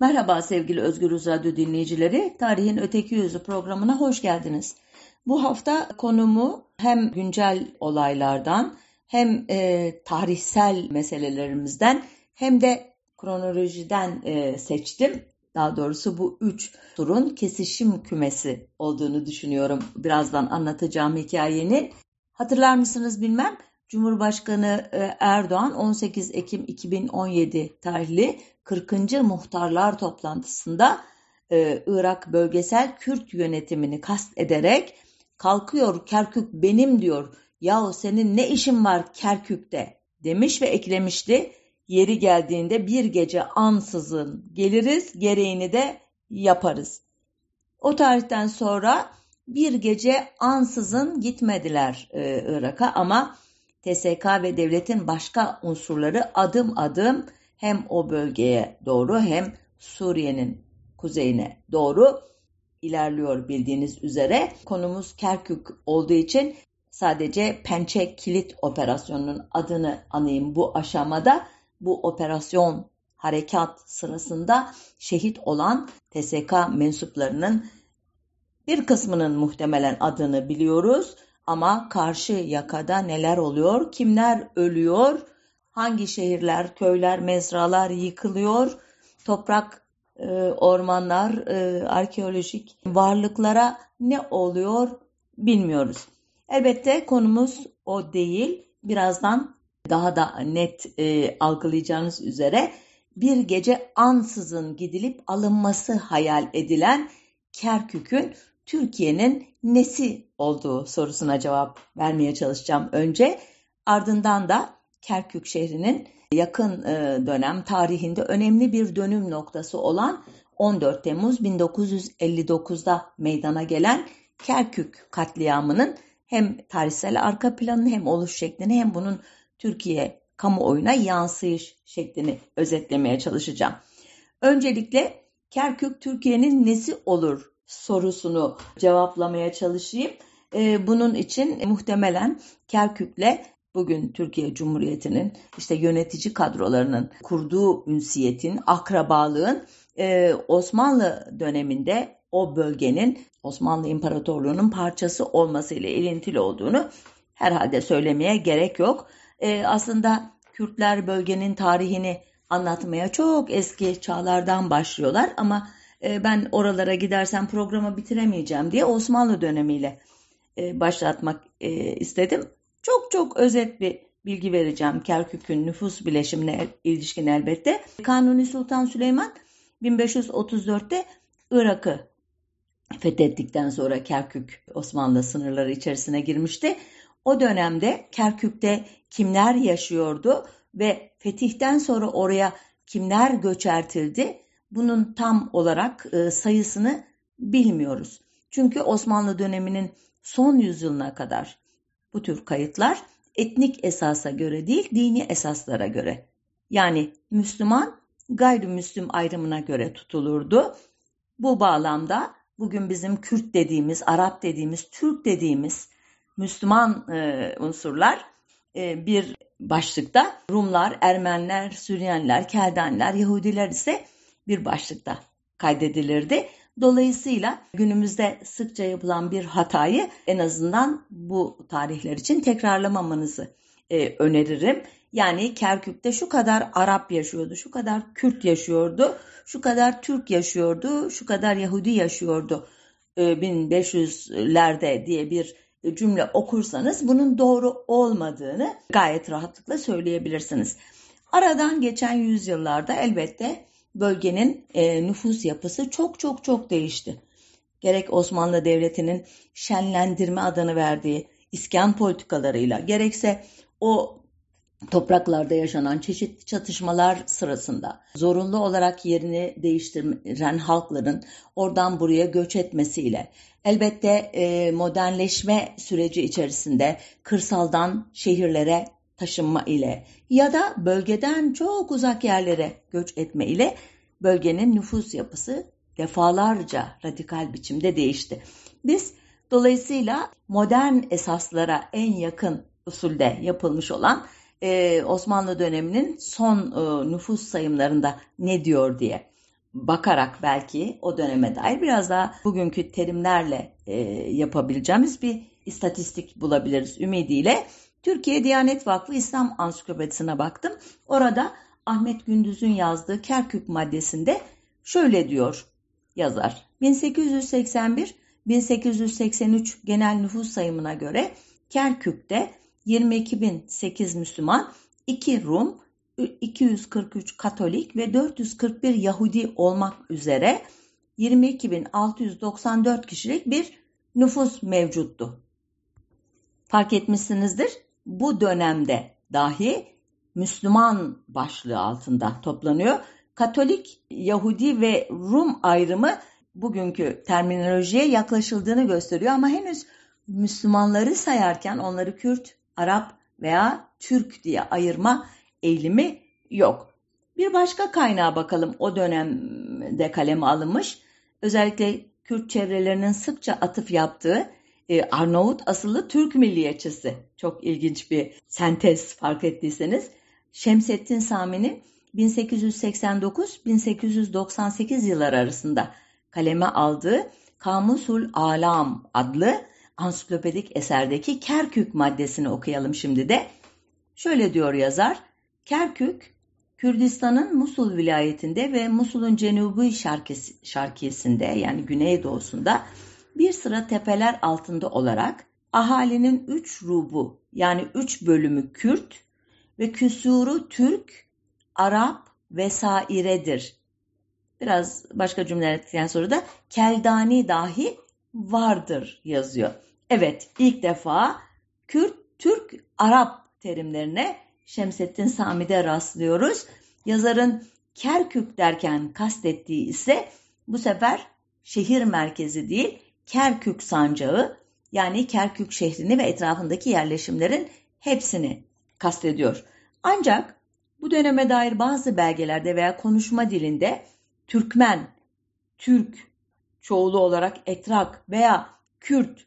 Merhaba sevgili Özgür Radyo dinleyicileri. Tarihin Öteki Yüzü programına hoş geldiniz. Bu hafta konumu hem güncel olaylardan hem e, tarihsel meselelerimizden hem de kronolojiden e, seçtim. Daha doğrusu bu üç turun kesişim kümesi olduğunu düşünüyorum. Birazdan anlatacağım hikayenin. Hatırlar mısınız bilmem. Cumhurbaşkanı e, Erdoğan 18 Ekim 2017 tarihli 40. Muhtarlar toplantısında e, Irak bölgesel Kürt yönetimini kast ederek kalkıyor Kerkük benim diyor. Yahu senin ne işin var Kerkük'te demiş ve eklemişti. Yeri geldiğinde bir gece ansızın geliriz gereğini de yaparız. O tarihten sonra bir gece ansızın gitmediler e, Irak'a ama TSK ve devletin başka unsurları adım adım hem o bölgeye doğru hem Suriye'nin kuzeyine doğru ilerliyor bildiğiniz üzere. Konumuz Kerkük olduğu için sadece Pençe Kilit Operasyonu'nun adını anayım bu aşamada. Bu operasyon harekat sırasında şehit olan TSK mensuplarının bir kısmının muhtemelen adını biliyoruz ama karşı yakada neler oluyor, kimler ölüyor, hangi şehirler, köyler, mezralar yıkılıyor, toprak, e, ormanlar, e, arkeolojik varlıklara ne oluyor bilmiyoruz. Elbette konumuz o değil. Birazdan daha da net e, algılayacağınız üzere bir gece ansızın gidilip alınması hayal edilen Kerkük'ün Türkiye'nin nesi olduğu sorusuna cevap vermeye çalışacağım önce. Ardından da Kerkük şehrinin yakın e, dönem tarihinde önemli bir dönüm noktası olan 14 Temmuz 1959'da meydana gelen Kerkük katliamının hem tarihsel arka planını hem oluş şeklini hem bunun Türkiye kamuoyuna yansıyış şeklini özetlemeye çalışacağım. Öncelikle Kerkük Türkiye'nin nesi olur sorusunu cevaplamaya çalışayım. Ee, bunun için muhtemelen Kerkük'le bugün Türkiye Cumhuriyeti'nin işte yönetici kadrolarının kurduğu ünsiyetin, akrabalığın e, Osmanlı döneminde o bölgenin Osmanlı İmparatorluğu'nun parçası olmasıyla ilintili olduğunu herhalde söylemeye gerek yok. E, aslında Kürtler bölgenin tarihini anlatmaya çok eski çağlardan başlıyorlar ama e, ben oralara gidersem programı bitiremeyeceğim diye Osmanlı dönemiyle başlatmak istedim. Çok çok özet bir bilgi vereceğim Kerkük'ün nüfus bileşimine ilişkin elbette. Kanuni Sultan Süleyman 1534'te Irak'ı fethettikten sonra Kerkük Osmanlı sınırları içerisine girmişti. O dönemde Kerkük'te kimler yaşıyordu ve fetihten sonra oraya kimler göçertildi bunun tam olarak e, sayısını bilmiyoruz. Çünkü Osmanlı döneminin son yüzyılına kadar bu tür kayıtlar etnik esasa göre değil dini esaslara göre yani Müslüman gayrimüslim ayrımına göre tutulurdu. Bu bağlamda bugün bizim Kürt dediğimiz, Arap dediğimiz, Türk dediğimiz Müslüman e, unsurlar e, bir başlıkta Rumlar, Ermeniler, Süryaniler, Keldanlar, Yahudiler ise bir başlıkta kaydedilirdi. Dolayısıyla günümüzde sıkça yapılan bir hatayı en azından bu tarihler için tekrarlamamanızı e, öneririm. Yani Kerkük'te şu kadar Arap yaşıyordu, şu kadar Kürt yaşıyordu, şu kadar Türk yaşıyordu, şu kadar Yahudi yaşıyordu e, 1500'lerde diye bir cümle okursanız bunun doğru olmadığını gayet rahatlıkla söyleyebilirsiniz. Aradan geçen yüzyıllarda elbette bölgenin e, nüfus yapısı çok çok çok değişti. Gerek Osmanlı Devleti'nin şenlendirme adını verdiği iskan politikalarıyla gerekse o topraklarda yaşanan çeşitli çatışmalar sırasında zorunlu olarak yerini değiştiren halkların oradan buraya göç etmesiyle elbette e, modernleşme süreci içerisinde kırsaldan şehirlere taşınma ile ya da bölgeden çok uzak yerlere göç etme ile bölgenin nüfus yapısı defalarca radikal biçimde değişti. Biz dolayısıyla modern esaslara en yakın usulde yapılmış olan e, Osmanlı döneminin son e, nüfus sayımlarında ne diyor diye bakarak belki o döneme dair biraz daha bugünkü terimlerle e, yapabileceğimiz bir istatistik bulabiliriz ümidiyle. Türkiye Diyanet Vakfı İslam Ansiklopedisine baktım. Orada Ahmet Gündüz'ün yazdığı Kerkük maddesinde şöyle diyor yazar. 1881-1883 genel nüfus sayımına göre Kerkük'te 22.008 Müslüman, 2 Rum, 243 Katolik ve 441 Yahudi olmak üzere 22.694 kişilik bir nüfus mevcuttu. Fark etmişsinizdir bu dönemde dahi Müslüman başlığı altında toplanıyor. Katolik, Yahudi ve Rum ayrımı bugünkü terminolojiye yaklaşıldığını gösteriyor ama henüz Müslümanları sayarken onları Kürt, Arap veya Türk diye ayırma eğilimi yok. Bir başka kaynağa bakalım o dönemde kaleme alınmış. Özellikle Kürt çevrelerinin sıkça atıf yaptığı e, Arnavut asıllı Türk milliyetçisi. Çok ilginç bir sentez fark ettiyseniz. Şemsettin Sami'nin 1889-1898 yıllar arasında kaleme aldığı Kamusul Alam adlı ansiklopedik eserdeki Kerkük maddesini okuyalım şimdi de. Şöyle diyor yazar, Kerkük, Kürdistan'ın Musul vilayetinde ve Musul'un cenubi şarkiyesinde yani güneydoğusunda bir sıra tepeler altında olarak ahalinin üç rubu yani üç bölümü Kürt ve küsuru Türk, Arap vesairedir. Biraz başka cümleler ettikten sonra da Keldani dahi vardır yazıyor. Evet ilk defa Kürt, Türk, Arap terimlerine Şemsettin Sami'de rastlıyoruz. Yazarın Kerkük derken kastettiği ise bu sefer şehir merkezi değil Kerkük sancağı yani Kerkük şehrini ve etrafındaki yerleşimlerin hepsini kastediyor. Ancak bu döneme dair bazı belgelerde veya konuşma dilinde Türkmen, Türk, çoğulu olarak Etrak veya Kürt,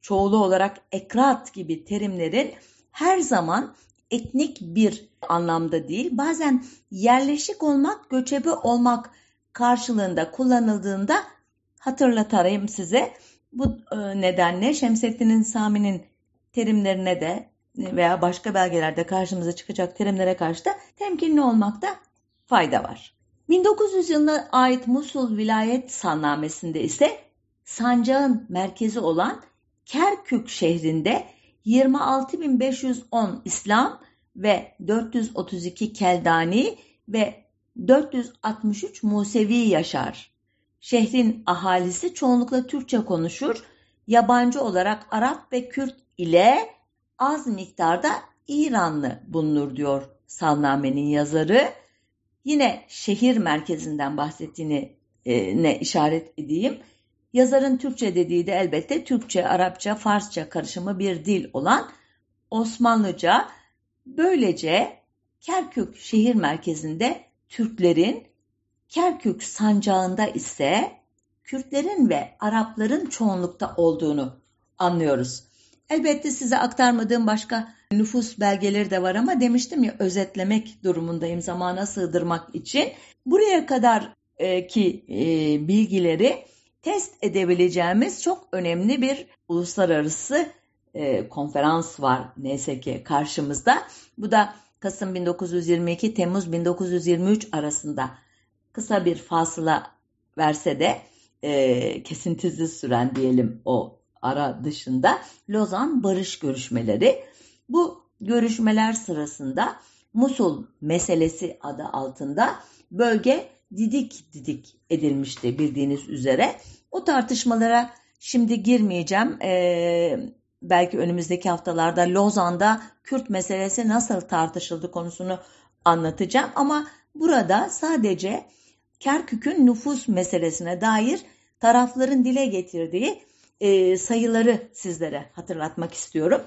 çoğulu olarak Ekrat gibi terimlerin her zaman etnik bir anlamda değil, bazen yerleşik olmak, göçebe olmak karşılığında kullanıldığında hatırlatayım size. Bu e, nedenle Şemsettin'in Sami'nin terimlerine de veya başka belgelerde karşımıza çıkacak terimlere karşı da temkinli olmakta fayda var. 1900 yılına ait Musul Vilayet Sannamesi'nde ise sancağın merkezi olan Kerkük şehrinde 26.510 İslam ve 432 Keldani ve 463 Musevi yaşar. Şehrin ahalisi çoğunlukla Türkçe konuşur, yabancı olarak Arap ve Kürt ile az miktarda İranlı bulunur diyor Salname'nin yazarı. Yine şehir merkezinden bahsettiğini e, ne işaret edeyim. Yazarın Türkçe dediği de elbette Türkçe, Arapça, Farsça karışımı bir dil olan Osmanlıca. Böylece Kerkük şehir merkezinde Türklerin, Kerkük sancağında ise Kürtlerin ve Arapların çoğunlukta olduğunu anlıyoruz. Elbette size aktarmadığım başka nüfus belgeleri de var ama demiştim ya özetlemek durumundayım zamana sığdırmak için. Buraya kadar e, ki e, bilgileri test edebileceğimiz çok önemli bir uluslararası e, konferans var neyse ki karşımızda. Bu da Kasım 1922 Temmuz 1923 arasında kısa bir fasıla verse de e, kesintisiz süren diyelim o ara dışında Lozan Barış Görüşmeleri. Bu görüşmeler sırasında Musul meselesi adı altında bölge didik didik edilmişti bildiğiniz üzere. O tartışmalara şimdi girmeyeceğim. Ee, belki önümüzdeki haftalarda Lozan'da Kürt meselesi nasıl tartışıldı konusunu anlatacağım. Ama burada sadece Kerkük'ün nüfus meselesine dair tarafların dile getirdiği e, sayıları sizlere hatırlatmak istiyorum.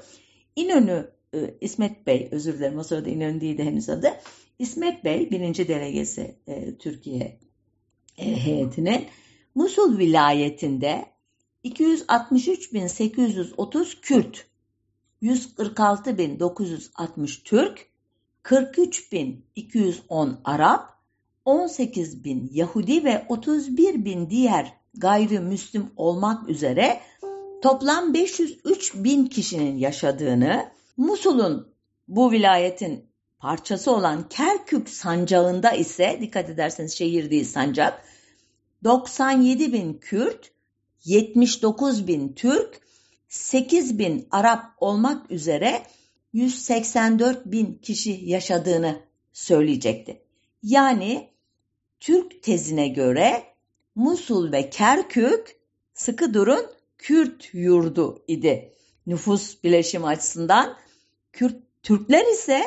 İnönü e, İsmet Bey, özür dilerim o sırada İnönü değildi henüz adı. İsmet Bey, birinci delegesi e, Türkiye e, heyetinin Musul vilayetinde 263.830 Kürt, 146.960 Türk, 43.210 Arap, 18 bin Yahudi ve 31 bin diğer gayrimüslim olmak üzere toplam 503 bin kişinin yaşadığını, Musul'un bu vilayetin parçası olan Kerkük sancağında ise dikkat ederseniz şehir değil sancak 97 bin Kürt, 79 bin Türk, 8 bin Arap olmak üzere 184 bin kişi yaşadığını söyleyecekti. Yani Türk tezine göre Musul ve Kerkük sıkı durun Kürt yurdu idi. Nüfus bileşimi açısından Kürt, Türkler ise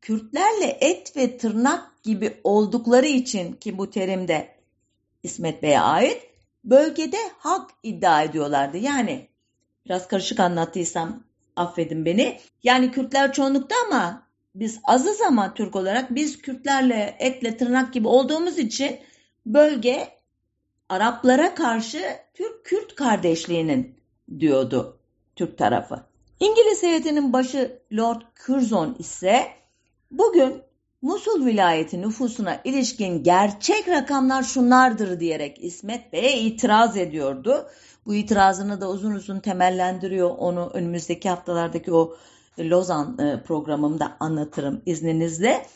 Kürtlerle et ve tırnak gibi oldukları için ki bu terim de İsmet Bey'e ait bölgede hak iddia ediyorlardı. Yani biraz karışık anlattıysam affedin beni. Yani Kürtler çoğunlukta ama biz azız ama Türk olarak biz Kürtlerle etle tırnak gibi olduğumuz için bölge Araplara karşı Türk-Kürt kardeşliğinin diyordu Türk tarafı. İngiliz heyetinin başı Lord Curzon ise bugün Musul vilayeti nüfusuna ilişkin gerçek rakamlar şunlardır diyerek İsmet Bey'e itiraz ediyordu. Bu itirazını da uzun uzun temellendiriyor. Onu önümüzdeki haftalardaki o Lozan e, programımda anlatırım izninizle.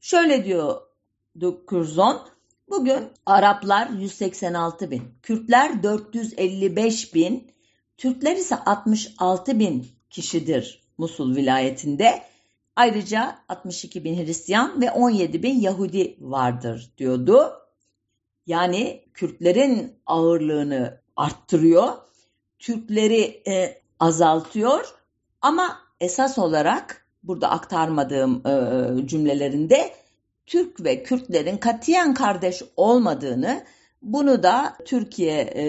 Şöyle diyordu Curzon. Bugün Araplar 186 bin, Kürtler 455 bin, Türkler ise 66 bin kişidir Musul vilayetinde. Ayrıca 62 bin Hristiyan ve 17 bin Yahudi vardır diyordu. Yani Kürtlerin ağırlığını arttırıyor, Türkleri e, azaltıyor ama esas olarak burada aktarmadığım e, cümlelerinde Türk ve Kürtlerin katiyen kardeş olmadığını, bunu da Türkiye e,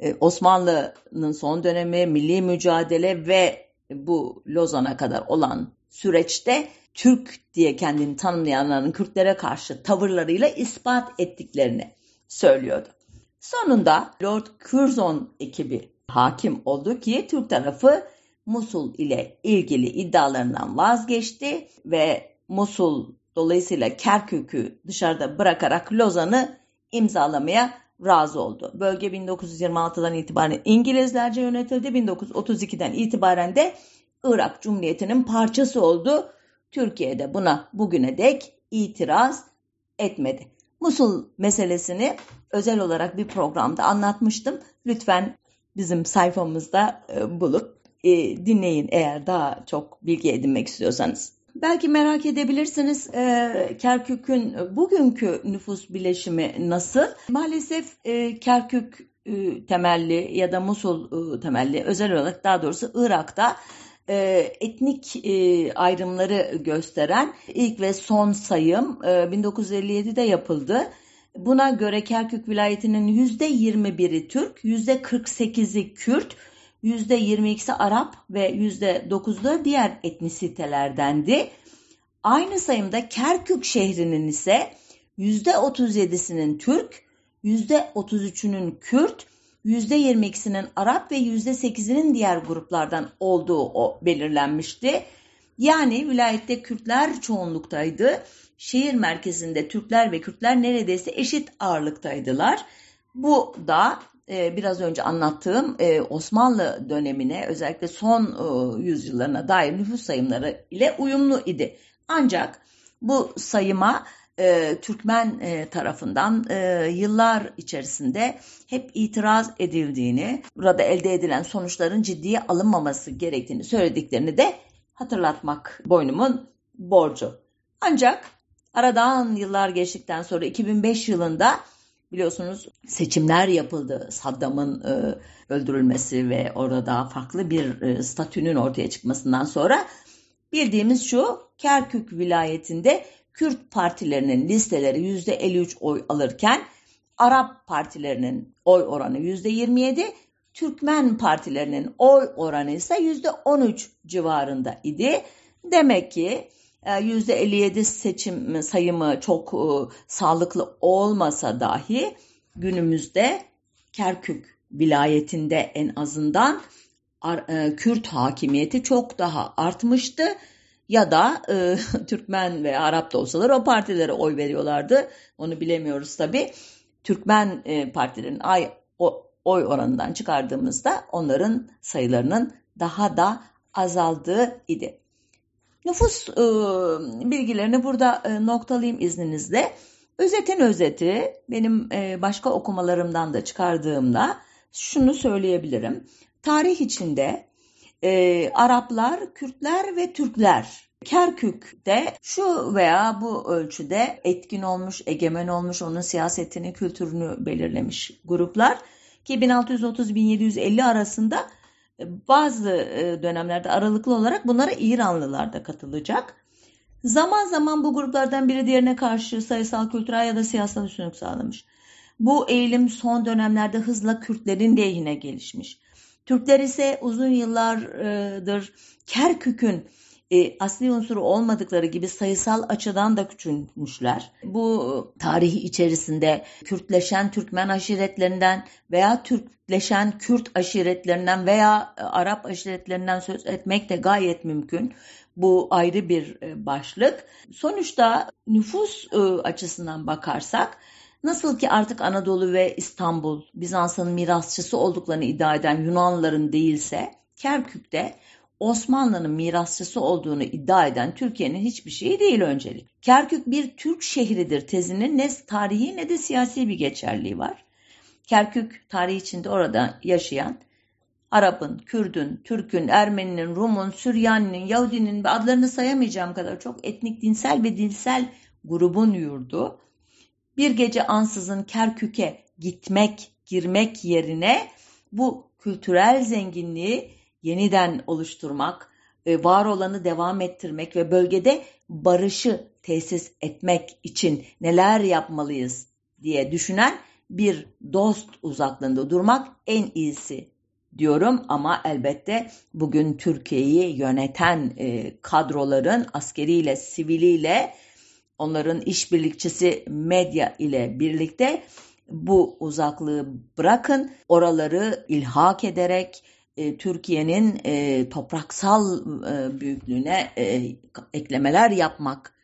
e, Osmanlı'nın son dönemi, milli mücadele ve bu Lozan'a kadar olan süreçte Türk diye kendini tanımlayanların Kürtlere karşı tavırlarıyla ispat ettiklerini söylüyordu. Sonunda Lord Curzon ekibi hakim oldu ki Türk tarafı Musul ile ilgili iddialarından vazgeçti ve Musul dolayısıyla Kerkük'ü dışarıda bırakarak Lozan'ı imzalamaya razı oldu. Bölge 1926'dan itibaren İngilizlerce yönetildi. 1932'den itibaren de Irak Cumhuriyeti'nin parçası oldu. Türkiye'de buna bugüne dek itiraz etmedi. Musul meselesini özel olarak bir programda anlatmıştım. Lütfen bizim sayfamızda e, bulup e, dinleyin eğer daha çok bilgi edinmek istiyorsanız. Belki merak edebilirsiniz e, Kerkük'ün bugünkü nüfus bileşimi nasıl? Maalesef e, Kerkük e, temelli ya da Musul e, temelli özel olarak daha doğrusu Irak'ta e, etnik e, ayrımları gösteren ilk ve son sayım e, 1957'de yapıldı. Buna göre Kerkük vilayetinin %21'i Türk, %48'i Kürt, %22'si Arap ve %9'u da diğer etnisitelerdendi. Aynı sayımda Kerkük şehrinin ise %37'sinin Türk, %33'ünün Kürt, %22'sinin Arap ve %8'inin diğer gruplardan olduğu o belirlenmişti. Yani vilayette Kürtler çoğunluktaydı. Şehir merkezinde Türkler ve Kürtler neredeyse eşit ağırlıktaydılar. Bu da e, biraz önce anlattığım e, Osmanlı dönemine özellikle son e, yüzyıllarına dair nüfus sayımları ile uyumlu idi. Ancak bu sayıma e, Türkmen e, tarafından yıllar içerisinde hep itiraz edildiğini, burada elde edilen sonuçların ciddiye alınmaması gerektiğini söylediklerini de hatırlatmak boynumun borcu. Ancak aradan yıllar geçtikten sonra 2005 yılında biliyorsunuz seçimler yapıldı. Saddam'ın e, öldürülmesi ve orada farklı bir e, statünün ortaya çıkmasından sonra bildiğimiz şu Kerkük vilayetinde Kürt partilerinin listeleri %53 oy alırken Arap partilerinin oy oranı %27, Türkmen partilerinin oy oranı ise %13 civarında idi. Demek ki %57 e, seçim sayımı çok e, sağlıklı olmasa dahi günümüzde Kerkük vilayetinde en azından e, Kürt hakimiyeti çok daha artmıştı. ya da e, Türkmen ve Arap da olsalar o partilere oy veriyorlardı. Onu bilemiyoruz tabii. Türkmen e, partilerin ay, o, oy oranından çıkardığımızda onların sayılarının daha da azaldığı idi. Nüfus e, bilgilerini burada e, noktalayayım izninizle. Özetin özeti benim e, başka okumalarımdan da çıkardığımda şunu söyleyebilirim. Tarih içinde e, Araplar, Kürtler ve Türkler Kerkük'te şu veya bu ölçüde etkin olmuş, egemen olmuş, onun siyasetini, kültürünü belirlemiş gruplar ki 1630-1750 arasında bazı e, dönemlerde aralıklı olarak bunlara İranlılar da katılacak. Zaman zaman bu gruplardan biri diğerine karşı sayısal, kültürel ya da siyasal üstünlük sağlamış. Bu eğilim son dönemlerde hızla Kürtlerin lehine gelişmiş. Türkler ise uzun yıllardır Kerkük'ün e, asli unsuru olmadıkları gibi sayısal açıdan da küçülmüşler. Bu tarihi içerisinde Kürtleşen Türkmen aşiretlerinden veya Türkleşen Kürt aşiretlerinden veya e, Arap aşiretlerinden söz etmek de gayet mümkün. Bu ayrı bir e, başlık. Sonuçta nüfus e, açısından bakarsak Nasıl ki artık Anadolu ve İstanbul Bizans'ın mirasçısı olduklarını iddia eden Yunanlıların değilse Kerkük'te Osmanlı'nın mirasçısı olduğunu iddia eden Türkiye'nin hiçbir şeyi değil öncelik. Kerkük bir Türk şehridir tezinin ne tarihi ne de siyasi bir geçerliği var. Kerkük tarihi içinde orada yaşayan Arap'ın, Kürdün, Türk'ün, Ermeninin, Rum'un, Süryaninin, Yahudinin ve adlarını sayamayacağım kadar çok etnik, dinsel ve dilsel grubun yurdu. Bir gece ansızın Kerkük'e gitmek, girmek yerine bu kültürel zenginliği yeniden oluşturmak, e, var olanı devam ettirmek ve bölgede barışı tesis etmek için neler yapmalıyız diye düşünen bir dost uzaklığında durmak en iyisi diyorum. Ama elbette bugün Türkiye'yi yöneten e, kadroların askeriyle, siviliyle, onların işbirlikçisi medya ile birlikte bu uzaklığı bırakın, oraları ilhak ederek e, Türkiye'nin e, topraksal e, büyüklüğüne e, eklemeler yapmak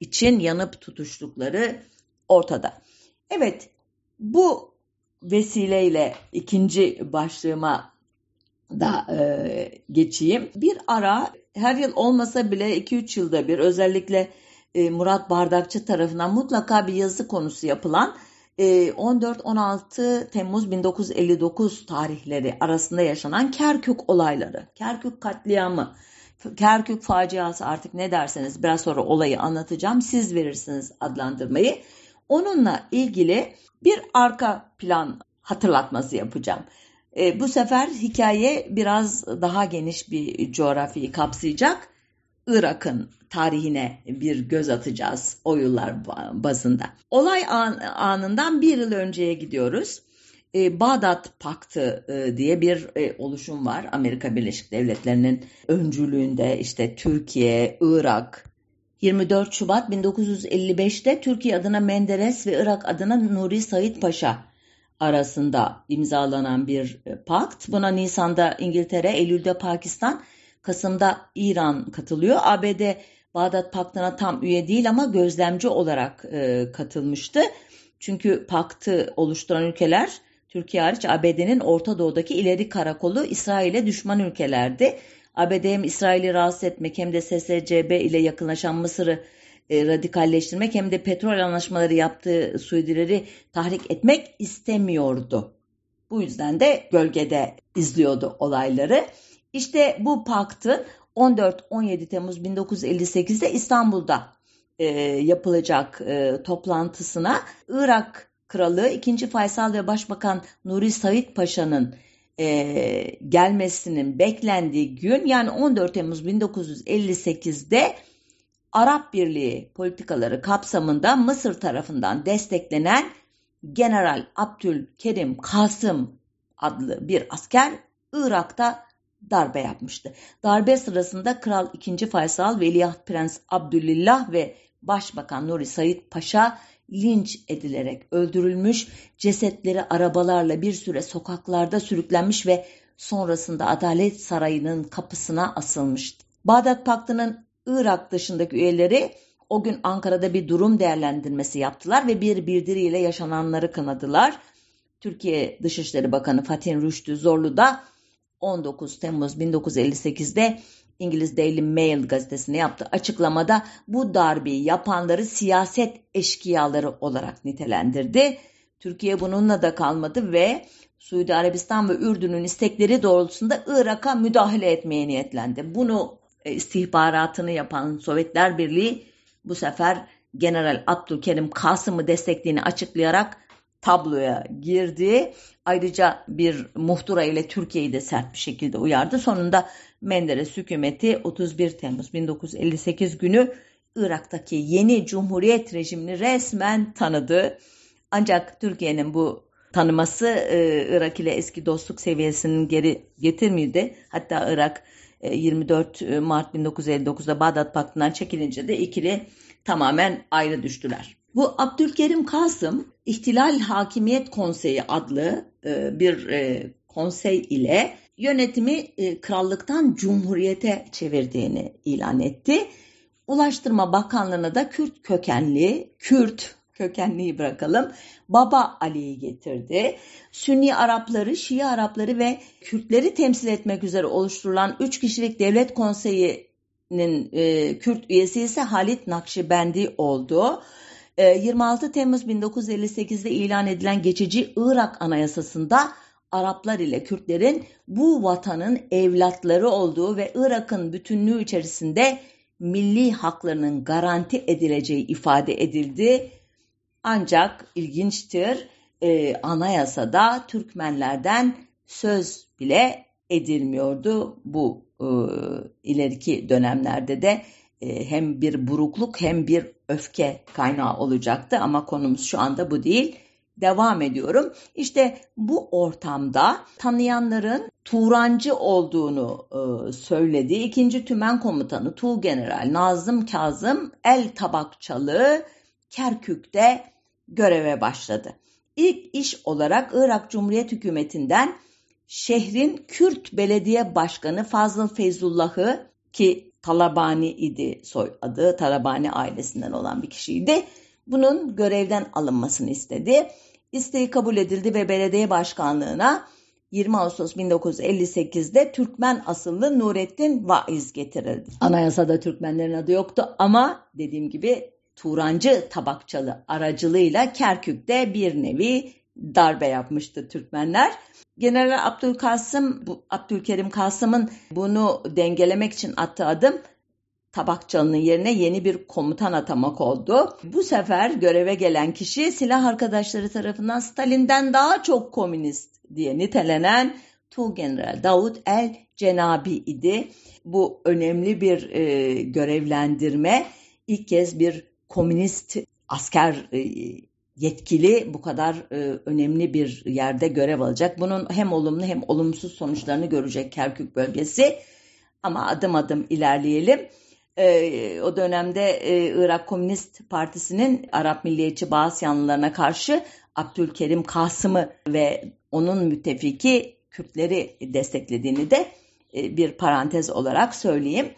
için yanıp tutuştukları ortada. Evet, bu vesileyle ikinci başlığıma da e, geçeyim. Bir ara her yıl olmasa bile 2-3 yılda bir özellikle e, Murat Bardakçı tarafından mutlaka bir yazı konusu yapılan 14-16 ee, Temmuz 1959 tarihleri arasında yaşanan Kerkük olayları, Kerkük katliamı, Kerkük faciası artık ne derseniz biraz sonra olayı anlatacağım. Siz verirsiniz adlandırmayı. Onunla ilgili bir arka plan hatırlatması yapacağım. E, bu sefer hikaye biraz daha geniş bir coğrafyayı kapsayacak. Irak'ın tarihine bir göz atacağız o yıllar bazında. Olay an, anından bir yıl önceye gidiyoruz. E, Bağdat Paktı e, diye bir e, oluşum var. Amerika Birleşik Devletleri'nin öncülüğünde işte Türkiye, Irak, 24 Şubat 1955'te Türkiye adına Menderes ve Irak adına Nuri Said Paşa arasında imzalanan bir e, pakt. Buna Nisan'da İngiltere, Eylül'de Pakistan, Kasım'da İran katılıyor. ABD Bağdat Paktı'na tam üye değil ama gözlemci olarak e, katılmıştı. Çünkü paktı oluşturan ülkeler Türkiye hariç ABD'nin Orta Doğu'daki ileri karakolu İsrail'e düşman ülkelerdi. ABD hem İsrail'i rahatsız etmek hem de SSCB ile yakınlaşan Mısır'ı e, radikalleştirmek hem de petrol anlaşmaları yaptığı Suudileri tahrik etmek istemiyordu. Bu yüzden de gölgede izliyordu olayları. İşte bu paktın 14-17 Temmuz 1958'de İstanbul'da e, yapılacak e, toplantısına Irak Kralı 2. Faysal ve Başbakan Nuri Said Paşa'nın e, gelmesinin beklendiği gün yani 14 Temmuz 1958'de Arap Birliği politikaları kapsamında Mısır tarafından desteklenen General Abdülkerim Kasım adlı bir asker Irak'ta darbe yapmıştı. Darbe sırasında Kral II. Faysal, Veliaht Prens Abdülillah ve Başbakan Nuri Said Paşa linç edilerek öldürülmüş, cesetleri arabalarla bir süre sokaklarda sürüklenmiş ve sonrasında Adalet Sarayı'nın kapısına asılmıştı. Bağdat Paktı'nın Irak dışındaki üyeleri o gün Ankara'da bir durum değerlendirmesi yaptılar ve bir bildiriyle yaşananları kınadılar. Türkiye Dışişleri Bakanı Fatih Rüştü Zorlu da 19 Temmuz 1958'de İngiliz Daily Mail gazetesine yaptığı açıklamada bu darbeyi yapanları siyaset eşkıyaları olarak nitelendirdi. Türkiye bununla da kalmadı ve Suudi Arabistan ve Ürdün'ün istekleri doğrultusunda Irak'a müdahale etmeye niyetlendi. Bunu e, istihbaratını yapan Sovyetler Birliği bu sefer General Abdülkerim Kasım'ı desteklediğini açıklayarak tabloya girdi. Ayrıca bir muhtıra ile Türkiye'yi de sert bir şekilde uyardı. Sonunda Menderes hükümeti 31 Temmuz 1958 günü Irak'taki yeni cumhuriyet rejimini resmen tanıdı. Ancak Türkiye'nin bu tanıması e, Irak ile eski dostluk seviyesinin geri getirmedi. Hatta Irak 24 e, Mart 1959'da Bağdat Paktı'ndan çekilince de ikili tamamen ayrı düştüler. Bu Abdülkerim Kasım İhtilal Hakimiyet Konseyi adlı e, bir e, konsey ile yönetimi krallıktan cumhuriyete çevirdiğini ilan etti. Ulaştırma Bakanlığı'na da Kürt kökenli, Kürt kökenliyi bırakalım. Baba Ali'yi getirdi. Sünni Arapları, Şii Arapları ve Kürtleri temsil etmek üzere oluşturulan 3 kişilik devlet konseyi'nin e, Kürt üyesi ise Halit Nakşibendi oldu. 26 e, Temmuz 1958'de ilan edilen geçici Irak Anayasası'nda Araplar ile Kürtlerin bu vatanın evlatları olduğu ve Irak'ın bütünlüğü içerisinde milli haklarının garanti edileceği ifade edildi ancak ilginçtir e, anayasada Türkmenlerden söz bile edilmiyordu. Bu e, ileriki dönemlerde de hem bir burukluk hem bir öfke kaynağı olacaktı ama konumuz şu anda bu değil. Devam ediyorum. İşte bu ortamda tanıyanların Turancı olduğunu e, söyledi. İkinci Tümen Komutanı Tuğ General Nazım Kazım El Tabakçalı Kerkük'te göreve başladı. İlk iş olarak Irak Cumhuriyet Hükümeti'nden şehrin Kürt Belediye Başkanı Fazıl Feyzullah'ı ki Talabani idi soyadı, Talabani ailesinden olan bir kişiydi. Bunun görevden alınmasını istedi. İsteği kabul edildi ve belediye başkanlığına 20 Ağustos 1958'de Türkmen asıllı Nurettin Vaiz getirildi. Anayasada Türkmenlerin adı yoktu ama dediğim gibi Turancı tabakçalı aracılığıyla Kerkük'te bir nevi darbe yapmıştı Türkmenler. General Abdülkasım, Abdülkerim Kasım'ın bunu dengelemek için attığı adım Tabakçalı'nın yerine yeni bir komutan atamak oldu. Bu sefer göreve gelen kişi silah arkadaşları tarafından Stalin'den daha çok komünist diye nitelenen Tuğgeneral Davut El Cenabi idi. Bu önemli bir e, görevlendirme. İlk kez bir komünist asker e, yetkili bu kadar e, önemli bir yerde görev alacak. Bunun hem olumlu hem olumsuz sonuçlarını görecek Kerkük bölgesi. Ama adım adım ilerleyelim. E, o dönemde Irak Komünist Partisi'nin Arap Milliyetçi Bağısyanlılarına karşı Abdülkerim Kasım'ı ve onun müttefiki Kürtleri desteklediğini de bir parantez olarak söyleyeyim.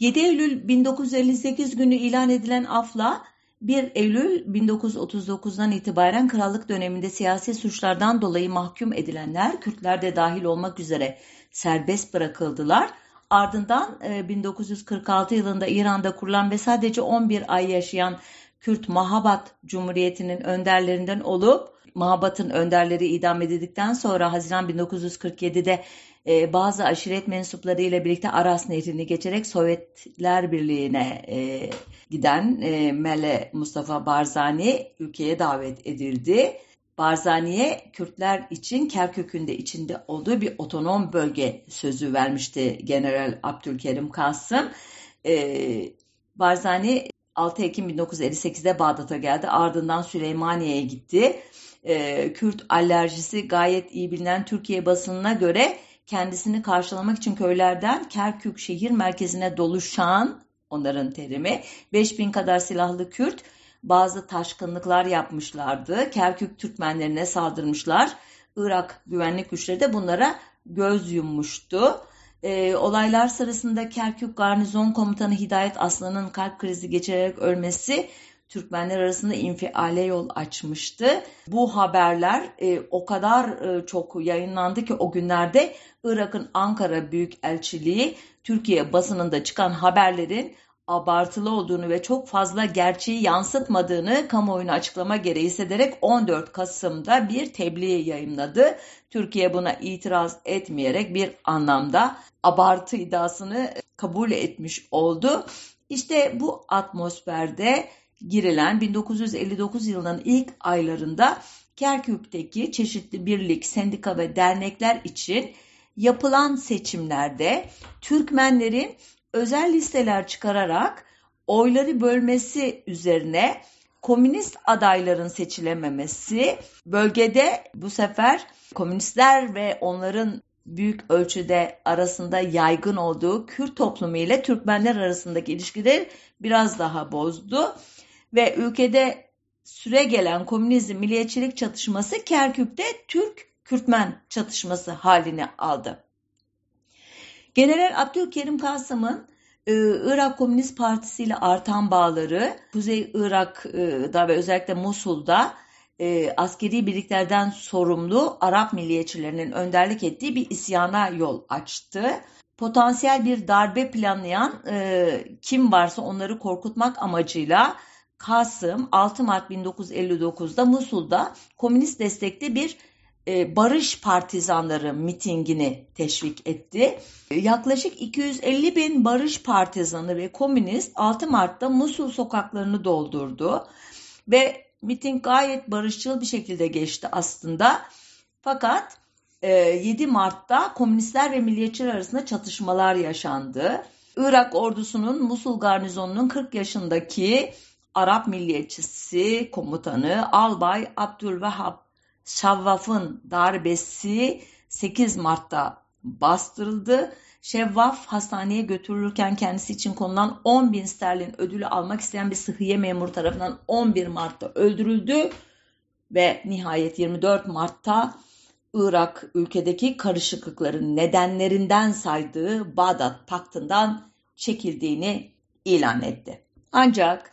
7 Eylül 1958 günü ilan edilen afla 1 Eylül 1939'dan itibaren krallık döneminde siyasi suçlardan dolayı mahkum edilenler Kürtler de dahil olmak üzere serbest bırakıldılar. Ardından 1946 e, yılında İran'da kurulan ve sadece 11 ay yaşayan Kürt Mahabat Cumhuriyeti'nin önderlerinden olup Mahabat'ın önderleri idam edildikten sonra Haziran 1947'de e, bazı aşiret mensupları ile birlikte Aras Nehri'ni geçerek Sovyetler Birliği'ne e, giden e, Mele Mustafa Barzani ülkeye davet edildi. Barzani'ye Kürtler için Kerkük'ün de içinde olduğu bir otonom bölge sözü vermişti General Abdülkerim Kasım. E, Barzani 6 Ekim 1958'de Bağdat'a geldi. Ardından Süleymaniye'ye gitti. E, Kürt alerjisi gayet iyi bilinen Türkiye basınına göre kendisini karşılamak için köylerden Kerkük şehir merkezine doluşan onların terimi 5000 kadar silahlı Kürt bazı taşkınlıklar yapmışlardı. Kerkük Türkmenlerine saldırmışlar. Irak güvenlik güçleri de bunlara göz yummuştu. e, olaylar sırasında Kerkük Garnizon Komutanı Hidayet Aslan'ın kalp krizi geçirerek ölmesi Türkmenler arasında infiale yol açmıştı. Bu haberler e, o kadar e, çok yayınlandı ki o günlerde Irak'ın Ankara Büyükelçiliği Türkiye basınında çıkan haberlerin abartılı olduğunu ve çok fazla gerçeği yansıtmadığını kamuoyuna açıklama gereği hissederek 14 Kasım'da bir tebliğ yayınladı. Türkiye buna itiraz etmeyerek bir anlamda abartı iddiasını kabul etmiş oldu. İşte bu atmosferde girilen 1959 yılının ilk aylarında Kerkük'teki çeşitli birlik, sendika ve dernekler için yapılan seçimlerde Türkmenlerin özel listeler çıkararak oyları bölmesi üzerine komünist adayların seçilememesi bölgede bu sefer komünistler ve onların büyük ölçüde arasında yaygın olduğu Kürt toplumu ile Türkmenler arasındaki ilişkileri biraz daha bozdu ve ülkede süre gelen komünizm milliyetçilik çatışması Kerkük'te Türk-Kürtmen çatışması halini aldı. General Abdülkerim Kasım'ın e, Irak Komünist Partisi ile artan bağları Kuzey Irak'da ve özellikle Musul'da e, askeri birliklerden sorumlu Arap milliyetçilerinin önderlik ettiği bir isyana yol açtı. Potansiyel bir darbe planlayan e, kim varsa onları korkutmak amacıyla Kasım 6 Mart 1959'da Musul'da komünist destekli bir e, barış partizanları mitingini teşvik etti. Yaklaşık 250 bin barış partizanı ve komünist 6 Mart'ta Musul sokaklarını doldurdu ve miting gayet barışçıl bir şekilde geçti aslında. Fakat 7 e, Mart'ta komünistler ve milliyetçiler arasında çatışmalar yaşandı. Irak ordusunun Musul garnizonunun 40 yaşındaki Arap milliyetçisi komutanı Albay Abdülvehhab Şavvaf'ın darbesi 8 Mart'ta bastırıldı. Şevvaf hastaneye götürülürken kendisi için konulan 10 bin sterlin ödülü almak isteyen bir sıhhiye memuru tarafından 11 Mart'ta öldürüldü ve nihayet 24 Mart'ta Irak ülkedeki karışıklıkların nedenlerinden saydığı Bağdat Paktı'ndan çekildiğini ilan etti. Ancak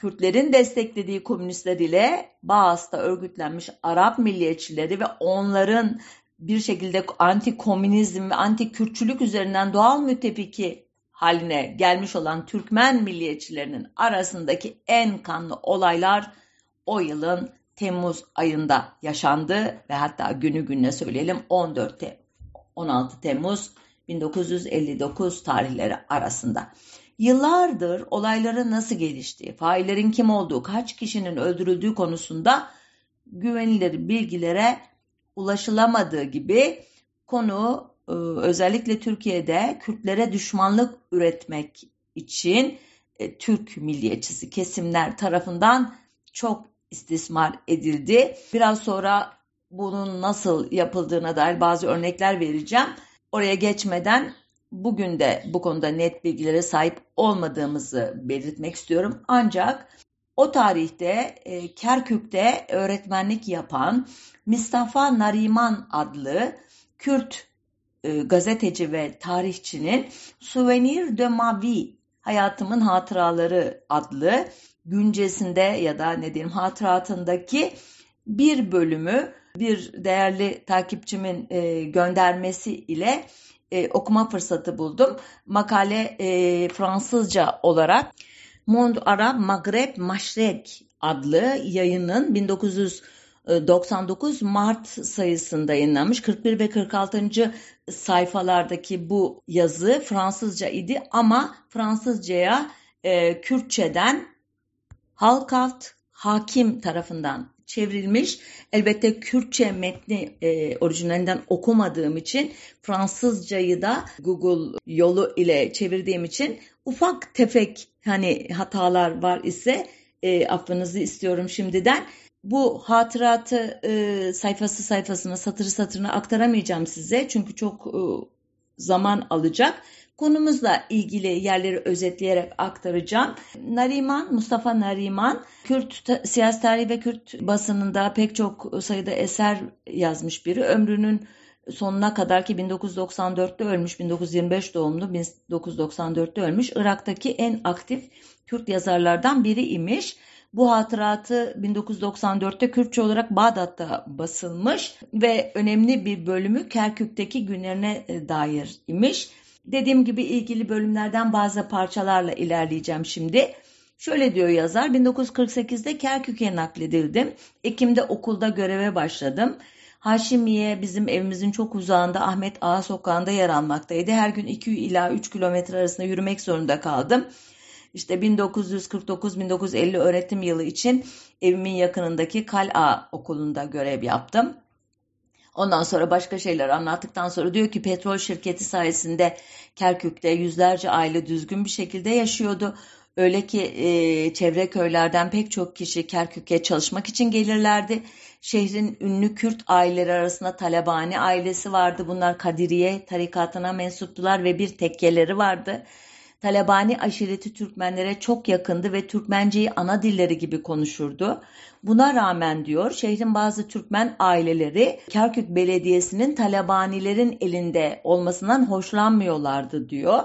Kürtlerin desteklediği komünistler ile Bağız'da örgütlenmiş Arap milliyetçileri ve onların bir şekilde anti-komünizm ve anti-Kürtçülük üzerinden doğal müttefiki haline gelmiş olan Türkmen milliyetçilerinin arasındaki en kanlı olaylar o yılın Temmuz ayında yaşandı ve hatta günü gününe söyleyelim 14 16 Temmuz 1959 tarihleri arasında. Yıllardır olayların nasıl geliştiği, faillerin kim olduğu, kaç kişinin öldürüldüğü konusunda güvenilir bilgilere ulaşılamadığı gibi konu e, özellikle Türkiye'de Kürtlere düşmanlık üretmek için e, Türk milliyetçisi kesimler tarafından çok istismar edildi. Biraz sonra bunun nasıl yapıldığına dair bazı örnekler vereceğim. Oraya geçmeden bugün de bu konuda net bilgilere sahip olmadığımızı belirtmek istiyorum. Ancak o tarihte e, Kerkük'te öğretmenlik yapan Mustafa Nariman adlı Kürt e, gazeteci ve tarihçinin Souvenir de Mavi Hayatımın Hatıraları adlı güncesinde ya da ne diyeyim hatıratındaki bir bölümü bir değerli takipçimin e, göndermesi ile e, okuma fırsatı buldum. Makale e, Fransızca olarak Monde Arab Maghreb Maşrek adlı yayının 1999 Mart sayısında yayınlanmış 41 ve 46. sayfalardaki bu yazı Fransızca idi ama Fransızcaya e, Kürtçeden Halkalt Hakim tarafından çevrilmiş. Elbette Kürtçe metni e, orijinalinden okumadığım için Fransızcayı da Google yolu ile çevirdiğim için ufak tefek hani hatalar var ise e, affınızı istiyorum şimdiden. Bu hatıratı e, sayfası sayfasına satırı satırına aktaramayacağım size çünkü çok e, zaman alacak konumuzla ilgili yerleri özetleyerek aktaracağım. Nariman, Mustafa Nariman, Kürt siyasi tarihi ve Kürt basınında pek çok sayıda eser yazmış biri. Ömrünün sonuna kadar ki 1994'te ölmüş, 1925 doğumlu, 1994'te ölmüş. Irak'taki en aktif Kürt yazarlardan biri imiş. Bu hatıratı 1994'te Kürtçe olarak Bağdat'ta basılmış ve önemli bir bölümü Kerkük'teki günlerine e, dair imiş. Dediğim gibi ilgili bölümlerden bazı parçalarla ilerleyeceğim şimdi. Şöyle diyor yazar, 1948'de Kerkük'e nakledildim. Ekim'de okulda göreve başladım. Haşimiye bizim evimizin çok uzağında Ahmet Ağa sokağında yer almaktaydı. Her gün 2 ila 3 kilometre arasında yürümek zorunda kaldım. İşte 1949-1950 öğretim yılı için evimin yakınındaki Kal'a okulunda görev yaptım. Ondan sonra başka şeyler anlattıktan sonra diyor ki petrol şirketi sayesinde Kerkük'te yüzlerce aile düzgün bir şekilde yaşıyordu. Öyle ki e, çevre köylerden pek çok kişi Kerkük'e çalışmak için gelirlerdi. Şehrin ünlü Kürt aileleri arasında Talebani ailesi vardı. Bunlar Kadiriye tarikatına mensuptular ve bir tekkeleri vardı. Talebani aşireti Türkmenlere çok yakındı ve Türkmenceyi ana dilleri gibi konuşurdu. Buna rağmen diyor şehrin bazı Türkmen aileleri Kerkük Belediyesi'nin Talebanilerin elinde olmasından hoşlanmıyorlardı diyor.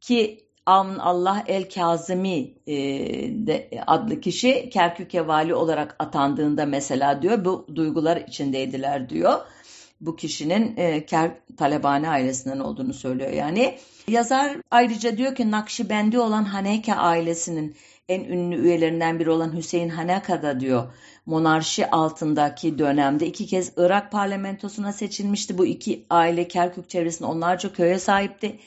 Ki Avn Allah el Kazimi e, adlı kişi Kerkük'e vali olarak atandığında mesela diyor bu duygular içindeydiler diyor. Bu kişinin e, Ker Talebani ailesinden olduğunu söylüyor yani. Yazar ayrıca diyor ki Nakşibendi olan Haneke ailesinin en ünlü üyelerinden biri olan Hüseyin Haneka da diyor monarşi altındaki dönemde iki kez Irak parlamentosuna seçilmişti. Bu iki aile Kerkük çevresinde onlarca köye sahipti.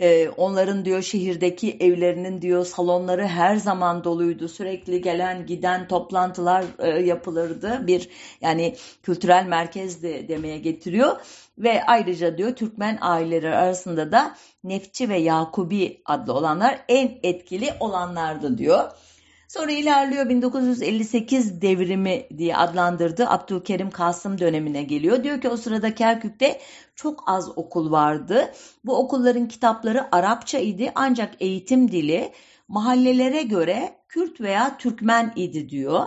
Ee, onların diyor şehirdeki evlerinin diyor salonları her zaman doluydu. Sürekli gelen giden toplantılar e, yapılırdı. Bir yani kültürel merkezdi demeye getiriyor. Ve ayrıca diyor Türkmen aileleri arasında da Nefçi ve Yakubi adlı olanlar en etkili olanlardı diyor. Sonra ilerliyor 1958 devrimi diye adlandırdığı Abdülkerim Kasım dönemine geliyor. Diyor ki o sırada Kerkük'te çok az okul vardı. Bu okulların kitapları Arapça idi ancak eğitim dili mahallelere göre Kürt veya Türkmen idi diyor.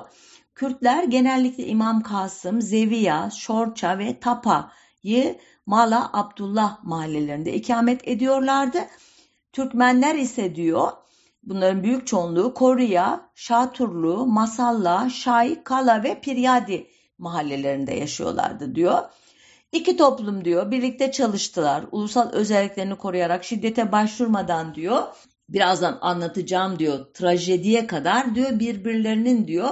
Kürtler genellikle İmam Kasım, Zeviya, Şorça ve Tapa'yı Mala Abdullah mahallelerinde ikamet ediyorlardı. Türkmenler ise diyor bunların büyük çoğunluğu Koruya, Şaturlu, Masalla, Şay, Kala ve Piryadi mahallelerinde yaşıyorlardı diyor. İki toplum diyor birlikte çalıştılar. Ulusal özelliklerini koruyarak şiddete başvurmadan diyor. Birazdan anlatacağım diyor. Trajediye kadar diyor birbirlerinin diyor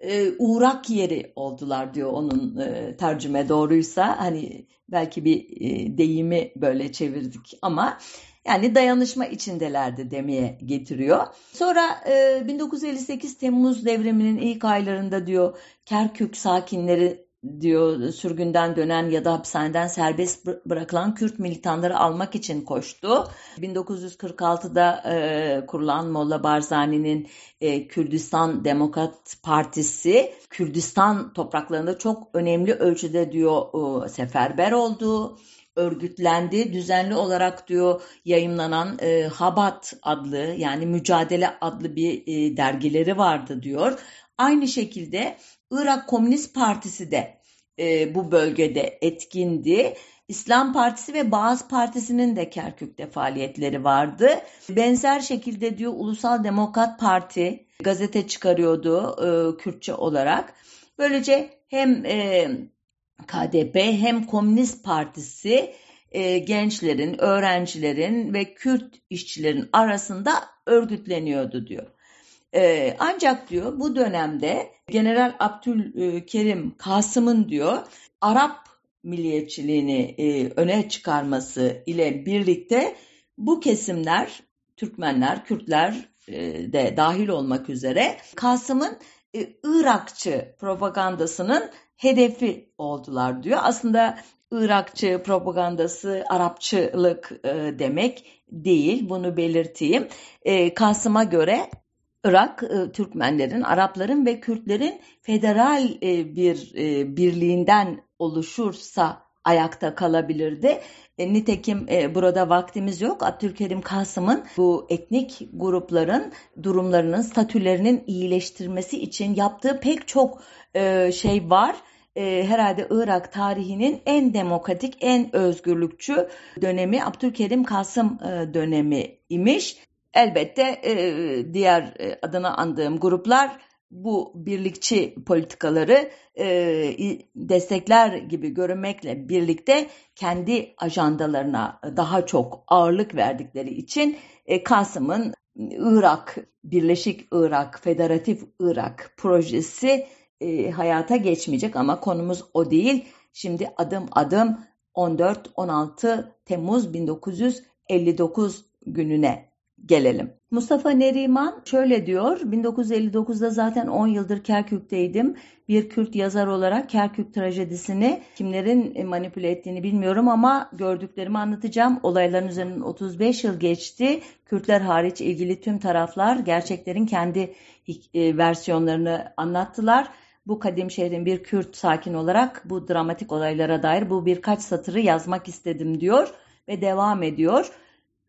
e, uğrak yeri oldular diyor onun e, tercüme doğruysa. Hani belki bir e, deyimi böyle çevirdik ama yani dayanışma içindelerdi demeye getiriyor. Sonra e, 1958 Temmuz devriminin ilk aylarında diyor Kerkük sakinleri diyor sürgünden dönen ya da hapishaneden serbest bırakılan Kürt militanları almak için koştu. 1946'da e, kurulan Molla Barzani'nin e, Kürdistan Demokrat Partisi Kürdistan topraklarında çok önemli ölçüde diyor e, seferber oldu örgütlendi. Düzenli olarak diyor yayımlanan e, Habat adlı yani Mücadele adlı bir e, dergileri vardı diyor. Aynı şekilde Irak Komünist Partisi de e, bu bölgede etkindi. İslam Partisi ve Bağız Partisi'nin de Kerkük'te faaliyetleri vardı. Benzer şekilde diyor Ulusal Demokrat Parti gazete çıkarıyordu e, Kürtçe olarak. Böylece hem e, KDP hem Komünist Partisi e, gençlerin, öğrencilerin ve Kürt işçilerin arasında örgütleniyordu diyor. E, ancak diyor bu dönemde General Abdülkerim Kasım'ın diyor Arap milliyetçiliğini e, öne çıkarması ile birlikte bu kesimler Türkmenler, Kürtler e, de dahil olmak üzere Kasım'ın Irakçı propagandasının hedefi oldular diyor. Aslında Irakçı propagandası Arapçılık e, demek değil. Bunu belirteyim. E, Kasım'a göre Irak e, Türkmenlerin, Arapların ve Kürtlerin federal e, bir e, birliğinden oluşursa ayakta kalabilirdi. E, nitekim e, burada vaktimiz yok. Abdülkerim Kasım'ın bu etnik grupların durumlarının, statülerinin iyileştirmesi için yaptığı pek çok e, şey var. e, herhalde Irak tarihinin en demokratik, en özgürlükçü dönemi Abdülkerim Kasım e, dönemi imiş. Elbette e, diğer e, adını andığım gruplar bu birlikçi politikaları e, destekler gibi görünmekle birlikte kendi ajandalarına daha çok ağırlık verdikleri için e, Kasım'ın Irak, Birleşik Irak, Federatif Irak projesi e, hayata geçmeyecek ama konumuz o değil. Şimdi adım adım 14-16 Temmuz 1959 gününe gelelim. Mustafa Neriman şöyle diyor, 1959'da zaten 10 yıldır Kerkük'teydim. Bir Kürt yazar olarak Kerkük trajedisini kimlerin manipüle ettiğini bilmiyorum ama gördüklerimi anlatacağım. Olayların üzerinden 35 yıl geçti. Kürtler hariç ilgili tüm taraflar gerçeklerin kendi e, versiyonlarını anlattılar. Bu kadim şehrin bir Kürt sakin olarak bu dramatik olaylara dair bu birkaç satırı yazmak istedim diyor ve devam ediyor.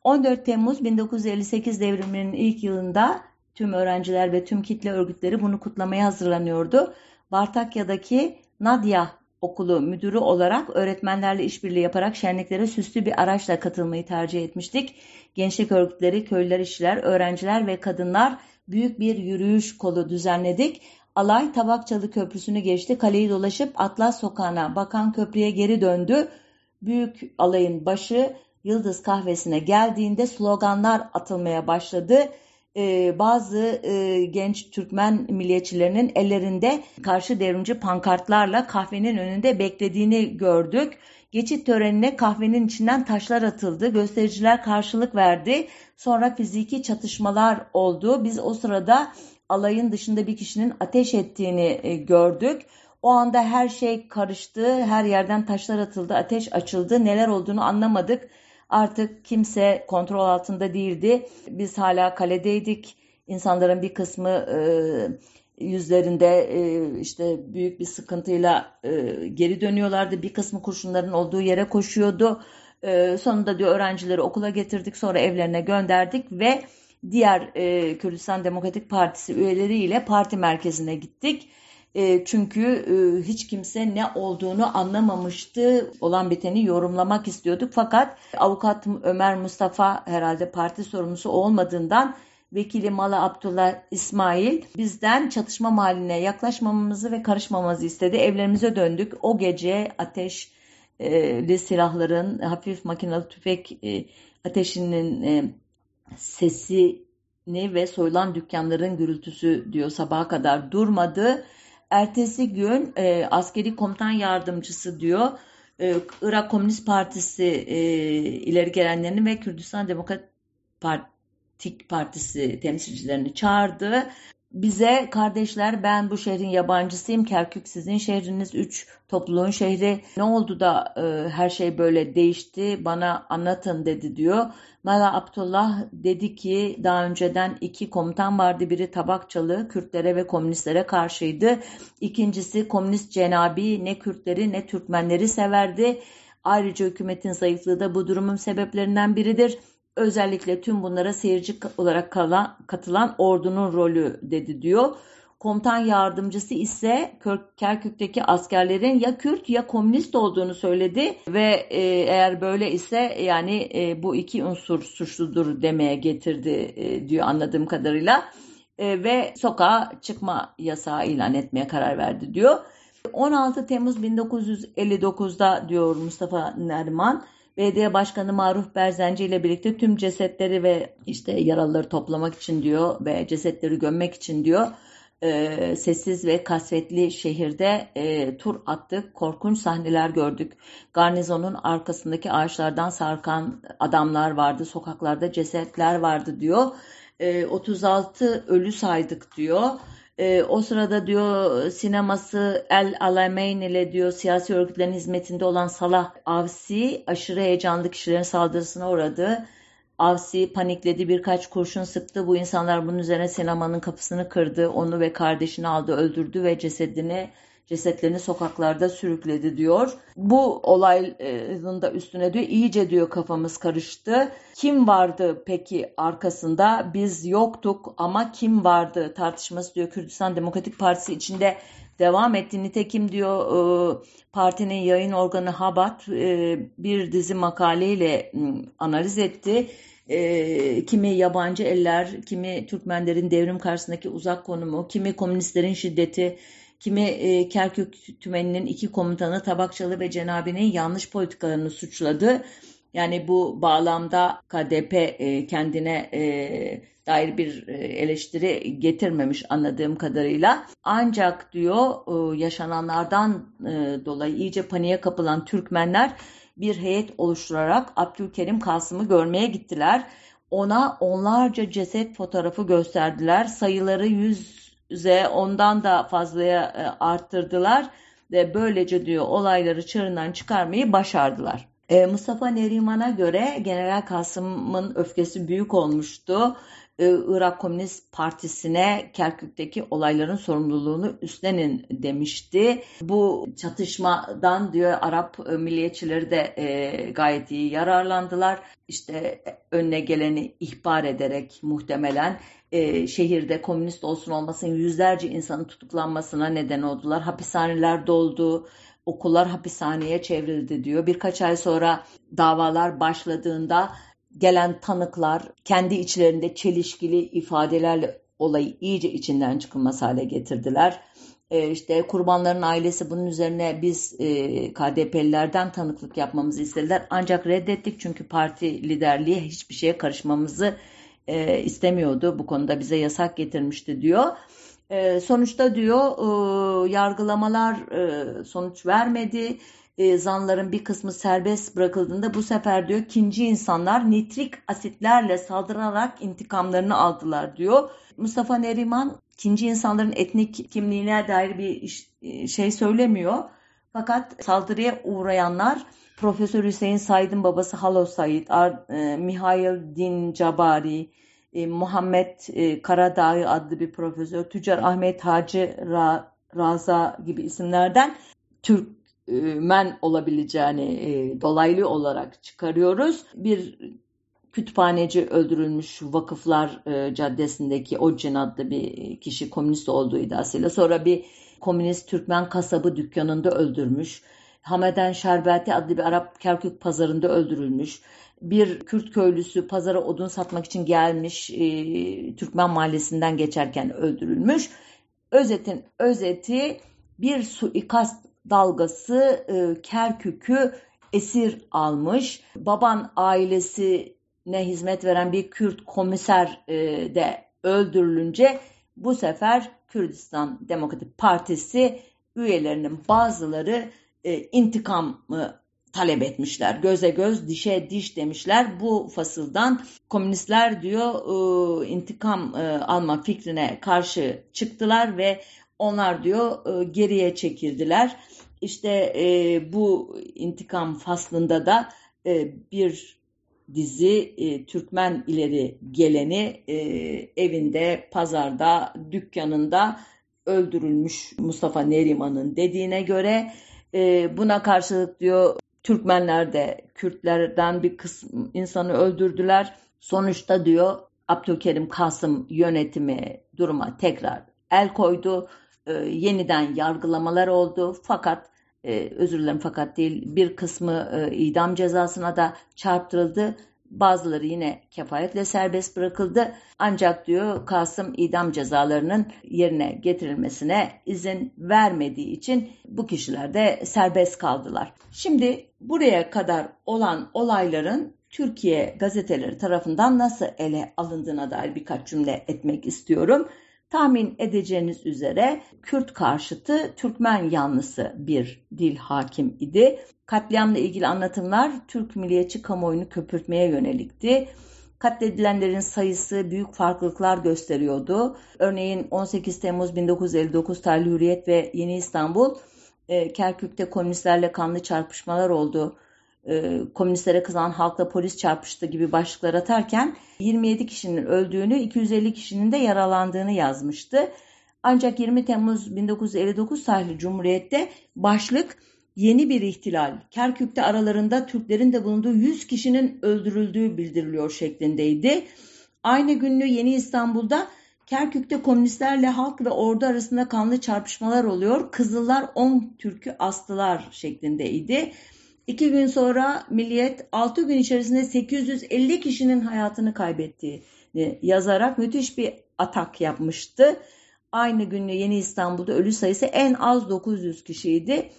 14 Temmuz 1958 devriminin ilk yılında tüm öğrenciler ve tüm kitle örgütleri bunu kutlamaya hazırlanıyordu. Bartakya'daki Nadia Okulu müdürü olarak öğretmenlerle işbirliği yaparak şenliklere süslü bir araçla katılmayı tercih etmiştik. Gençlik örgütleri, köylüler, işçiler, öğrenciler ve kadınlar büyük bir yürüyüş kolu düzenledik. Alay Tabakçalı Köprüsü'nü geçti. Kaleyi dolaşıp Atlas Sokağı'na bakan köprüye geri döndü. Büyük alayın başı Yıldız kahvesine geldiğinde sloganlar atılmaya başladı. Ee, bazı e, genç Türkmen milliyetçilerinin ellerinde karşı devrimci pankartlarla kahvenin önünde beklediğini gördük. Geçit törenine kahvenin içinden taşlar atıldı. Göstericiler karşılık verdi. Sonra fiziki çatışmalar oldu. Biz o sırada alayın dışında bir kişinin ateş ettiğini e, gördük. O anda her şey karıştı. Her yerden taşlar atıldı. Ateş açıldı. Neler olduğunu anlamadık. Artık kimse kontrol altında değildi. Biz hala kaledeydik. İnsanların bir kısmı e, yüzlerinde e, işte büyük bir sıkıntıyla e, geri dönüyorlardı. Bir kısmı kurşunların olduğu yere koşuyordu. E, sonunda diyor öğrencileri okula getirdik sonra evlerine gönderdik ve diğer e, Kürdistan Demokratik Partisi üyeleriyle parti merkezine gittik. E, çünkü e, hiç kimse ne olduğunu anlamamıştı. Olan biteni yorumlamak istiyorduk. Fakat avukat Ömer Mustafa herhalde parti sorumlusu olmadığından vekili Mala Abdullah İsmail bizden çatışma mahalline yaklaşmamamızı ve karışmamamızı istedi. Evlerimize döndük. O gece ateşli silahların, hafif makinalı tüfek e, ateşinin sesini ve soyulan dükkanların gürültüsü diyor sabaha kadar durmadı. Ertesi gün e, askeri komutan yardımcısı diyor e, Irak Komünist Partisi e, ileri gelenlerini ve Kürdistan Demokrat Partik Partisi temsilcilerini çağırdı. Bize kardeşler ben bu şehrin yabancısıyım. Kerkük sizin şehriniz. Üç topluluğun şehri. Ne oldu da e, her şey böyle değişti? Bana anlatın dedi diyor. Mala Abdullah dedi ki daha önceden iki komutan vardı. Biri Tabakçalı Kürtlere ve komünistlere karşıydı. İkincisi komünist cenabi ne Kürtleri ne Türkmenleri severdi. Ayrıca hükümetin zayıflığı da bu durumun sebeplerinden biridir. Özellikle tüm bunlara seyirci olarak kalan, katılan ordunun rolü dedi diyor. Komutan yardımcısı ise Kerkük'teki askerlerin ya Kürt ya komünist olduğunu söyledi ve e, eğer böyle ise yani e, bu iki unsur suçludur demeye getirdi e, diyor anladığım kadarıyla e, ve sokağa çıkma yasağı ilan etmeye karar verdi diyor. 16 Temmuz 1959'da diyor Mustafa Nerman Belediye Başkanı Maruf Berzenci ile birlikte tüm cesetleri ve işte yaralıları toplamak için diyor ve cesetleri gömmek için diyor e, sessiz ve kasvetli şehirde e, tur attık. Korkunç sahneler gördük. Garnizonun arkasındaki ağaçlardan sarkan adamlar vardı. Sokaklarda cesetler vardı diyor. E, 36 ölü saydık diyor. E, o sırada diyor sineması El Alameyn ile diyor siyasi örgütlerin hizmetinde olan Salah Avsi aşırı heyecanlı kişilerin saldırısına uğradı. Avsi panikledi birkaç kurşun sıktı. Bu insanlar bunun üzerine sinemanın kapısını kırdı. Onu ve kardeşini aldı öldürdü ve cesedini cesetlerini sokaklarda sürükledi diyor. Bu olayın da üstüne diyor iyice diyor kafamız karıştı. Kim vardı peki arkasında? Biz yoktuk ama kim vardı tartışması diyor Kürdistan Demokratik Partisi içinde devam etti. Nitekim diyor e, partinin yayın organı Habat e, bir dizi makaleyle analiz etti. E, kimi yabancı eller, kimi Türkmenlerin devrim karşısındaki uzak konumu, kimi komünistlerin şiddeti, kimi e, Kerkük tümeninin iki komutanı Tabakçalı ve Cenabi'nin yanlış politikalarını suçladı. Yani bu bağlamda KDP e, kendine e, dair bir e, eleştiri getirmemiş anladığım kadarıyla. Ancak diyor e, yaşananlardan e, dolayı iyice paniğe kapılan Türkmenler bir heyet oluşturarak Abdülkerim Kasım'ı görmeye gittiler. Ona onlarca ceset fotoğrafı gösterdiler. Sayıları yüze ondan da fazlaya arttırdılar ve böylece diyor olayları çığırından çıkarmayı başardılar. Mustafa Neriman'a göre General Kasım'ın öfkesi büyük olmuştu e, Irak Komünist Partisi'ne Kerkük'teki olayların sorumluluğunu üstlenin demişti. Bu çatışmadan diyor Arap e, milliyetçileri de e, gayet iyi yararlandılar. İşte önüne geleni ihbar ederek muhtemelen e, şehirde komünist olsun olmasın yüzlerce insanın tutuklanmasına neden oldular. Hapishaneler doldu okullar hapishaneye çevrildi diyor. Birkaç ay sonra davalar başladığında gelen tanıklar kendi içlerinde çelişkili ifadelerle olayı iyice içinden çıkılmaz hale getirdiler. E, işte kurbanların ailesi bunun üzerine biz e, KDP'lilerden tanıklık yapmamızı istediler. Ancak reddettik çünkü parti liderliği hiçbir şeye karışmamızı e, istemiyordu. Bu konuda bize yasak getirmişti diyor. E, sonuçta diyor e, yargılamalar e, sonuç vermedi e, zanların bir kısmı serbest bırakıldığında bu sefer diyor ikinci insanlar nitrik asitlerle saldırarak intikamlarını aldılar diyor. Mustafa Neriman ikinci insanların etnik kimliğine dair bir iş, e, şey söylemiyor. Fakat saldırıya uğrayanlar Profesör Hüseyin Said'in babası Halo Said, Ar, e, Mihail Din Cabari, e, Muhammed e, Karadağ adlı bir profesör, Tüccar Ahmet Hacı Ra, Raza gibi isimlerden Türk men olabileceğini e, dolaylı olarak çıkarıyoruz. Bir kütüphaneci öldürülmüş Vakıflar e, Caddesi'ndeki Ocin adlı bir kişi komünist olduğu iddiasıyla sonra bir komünist Türkmen kasabı dükkanında öldürmüş. Hameden Şerbeti adlı bir Arap Kerkük pazarında öldürülmüş. Bir Kürt köylüsü pazara odun satmak için gelmiş e, Türkmen mahallesinden geçerken öldürülmüş. Özetin özeti bir suikast dalgası e, Kerkük'ü esir almış. Baban ailesine hizmet veren bir Kürt komiser e, de öldürülünce bu sefer Kürdistan Demokratik Partisi üyelerinin bazıları e, intikamı talep etmişler. Göze göz, dişe diş demişler. Bu fasıldan komünistler diyor e, intikam e, alma fikrine karşı çıktılar ve onlar diyor e, geriye çekildiler. İşte e, bu intikam faslında da e, bir dizi Türkmen ileri geleni evinde, pazarda, dükkanında öldürülmüş Mustafa Neriman'ın dediğine göre buna karşılık diyor Türkmenler de Kürtlerden bir kısım insanı öldürdüler. Sonuçta diyor Abdülkerim Kasım yönetimi duruma tekrar el koydu e, yeniden yargılamalar oldu. Fakat e, özür dilerim fakat değil bir kısmı e, idam cezasına da çarptırıldı. Bazıları yine kefaretle serbest bırakıldı. Ancak diyor Kasım idam cezalarının yerine getirilmesine izin vermediği için bu kişiler de serbest kaldılar. Şimdi buraya kadar olan olayların Türkiye gazeteleri tarafından nasıl ele alındığına dair birkaç cümle etmek istiyorum. Tahmin edeceğiniz üzere Kürt karşıtı Türkmen yanlısı bir dil hakim idi. Katliamla ilgili anlatımlar Türk milliyetçi kamuoyunu köpürtmeye yönelikti. Katledilenlerin sayısı büyük farklılıklar gösteriyordu. Örneğin 18 Temmuz 1959 tarihli Hürriyet ve Yeni İstanbul, e, Kerkük'te komünistlerle kanlı çarpışmalar oldu e, komünistlere kızan halkla polis çarpıştı gibi başlıklar atarken 27 kişinin öldüğünü, 250 kişinin de yaralandığını yazmıştı. Ancak 20 Temmuz 1959 tarihli Cumhuriyet'te başlık yeni bir ihtilal, Kerkük'te aralarında Türklerin de bulunduğu 100 kişinin öldürüldüğü bildiriliyor şeklindeydi. Aynı günlü Yeni İstanbul'da Kerkük'te komünistlerle halk ve ordu arasında kanlı çarpışmalar oluyor. Kızıllar 10 Türk'ü astılar şeklindeydi. İki gün sonra Milliyet 6 gün içerisinde 850 kişinin hayatını kaybettiğini yazarak müthiş bir atak yapmıştı. Aynı günde Yeni İstanbul'da ölü sayısı en az 900 kişiydi.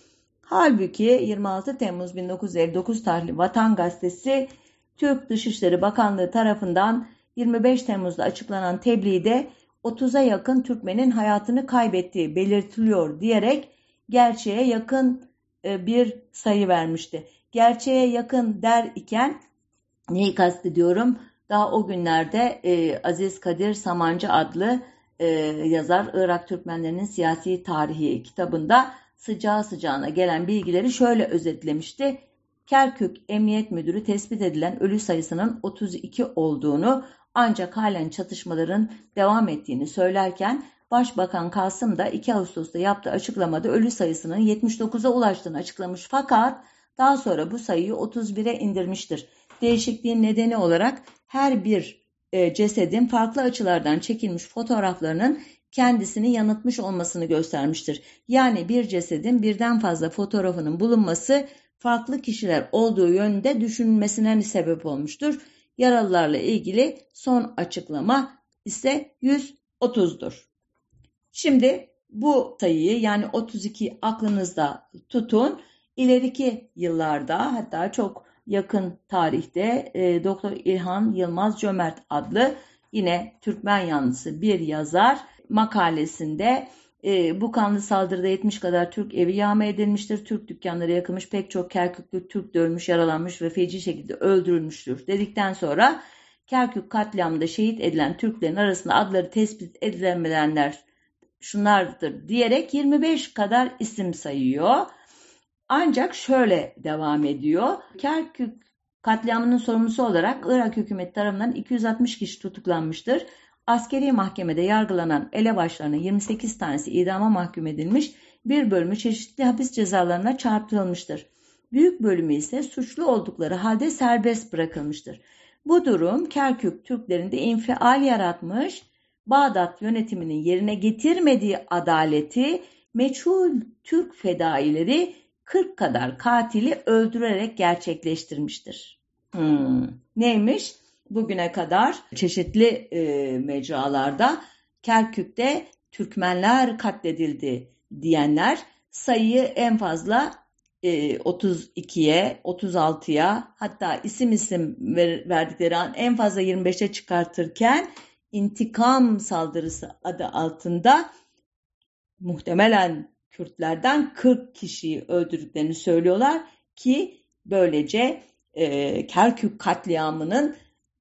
Halbuki 26 Temmuz 1959 tarihli Vatan Gazetesi Türk Dışişleri Bakanlığı tarafından 25 Temmuz'da açıklanan tebliğde 30'a yakın Türkmenin hayatını kaybettiği belirtiliyor diyerek gerçeğe yakın bir sayı vermişti. Gerçeğe yakın der iken neyi kastediyorum? Daha o günlerde e, Aziz Kadir Samancı adlı e, yazar Irak Türkmenlerinin Siyasi Tarihi kitabında sıcağı sıcağına gelen bilgileri şöyle özetlemişti. Kerkük Emniyet Müdürü tespit edilen ölü sayısının 32 olduğunu ancak halen çatışmaların devam ettiğini söylerken Başbakan Kasım da 2 Ağustos'ta yaptığı açıklamada ölü sayısının 79'a ulaştığını açıklamış fakat daha sonra bu sayıyı 31'e indirmiştir. Değişikliğin nedeni olarak her bir e, cesedin farklı açılardan çekilmiş fotoğraflarının kendisini yanıtmış olmasını göstermiştir. Yani bir cesedin birden fazla fotoğrafının bulunması farklı kişiler olduğu yönünde düşünülmesine sebep olmuştur. Yaralılarla ilgili son açıklama ise 130'dur. Şimdi bu sayıyı yani 32 aklınızda tutun. İleriki yıllarda hatta çok yakın tarihte e, Doktor İlhan Yılmaz Cömert adlı yine Türkmen yanlısı bir yazar makalesinde e, bu kanlı saldırıda 70 kadar Türk evi yağma edilmiştir. Türk dükkanları yakılmış, pek çok Kerküklü Türk de ölmüş, yaralanmış ve feci şekilde öldürülmüştür dedikten sonra Kerkük katliamında şehit edilen Türklerin arasında adları tespit edilemeyenler şunlardır diyerek 25 kadar isim sayıyor. Ancak şöyle devam ediyor. Kerkük katliamının sorumlusu olarak Irak hükümeti tarafından 260 kişi tutuklanmıştır. Askeri mahkemede yargılanan elebaşlarının 28 tanesi idama mahkum edilmiş, bir bölümü çeşitli hapis cezalarına çarptırılmıştır. Büyük bölümü ise suçlu oldukları halde serbest bırakılmıştır. Bu durum Kerkük Türklerinde infial yaratmış, Bağdat yönetiminin yerine getirmediği adaleti meçhul Türk fedaileri 40 kadar katili öldürerek gerçekleştirmiştir. Hmm. Neymiş? Bugüne kadar çeşitli e, mecralarda Kerkük'te Türkmenler katledildi diyenler sayıyı en fazla e, 32'ye, 36'ya hatta isim isim ver, verdikleri an en fazla 25'e çıkartırken intikam saldırısı adı altında muhtemelen Kürtlerden 40 kişiyi öldürdüklerini söylüyorlar ki böylece e, Kerkük katliamının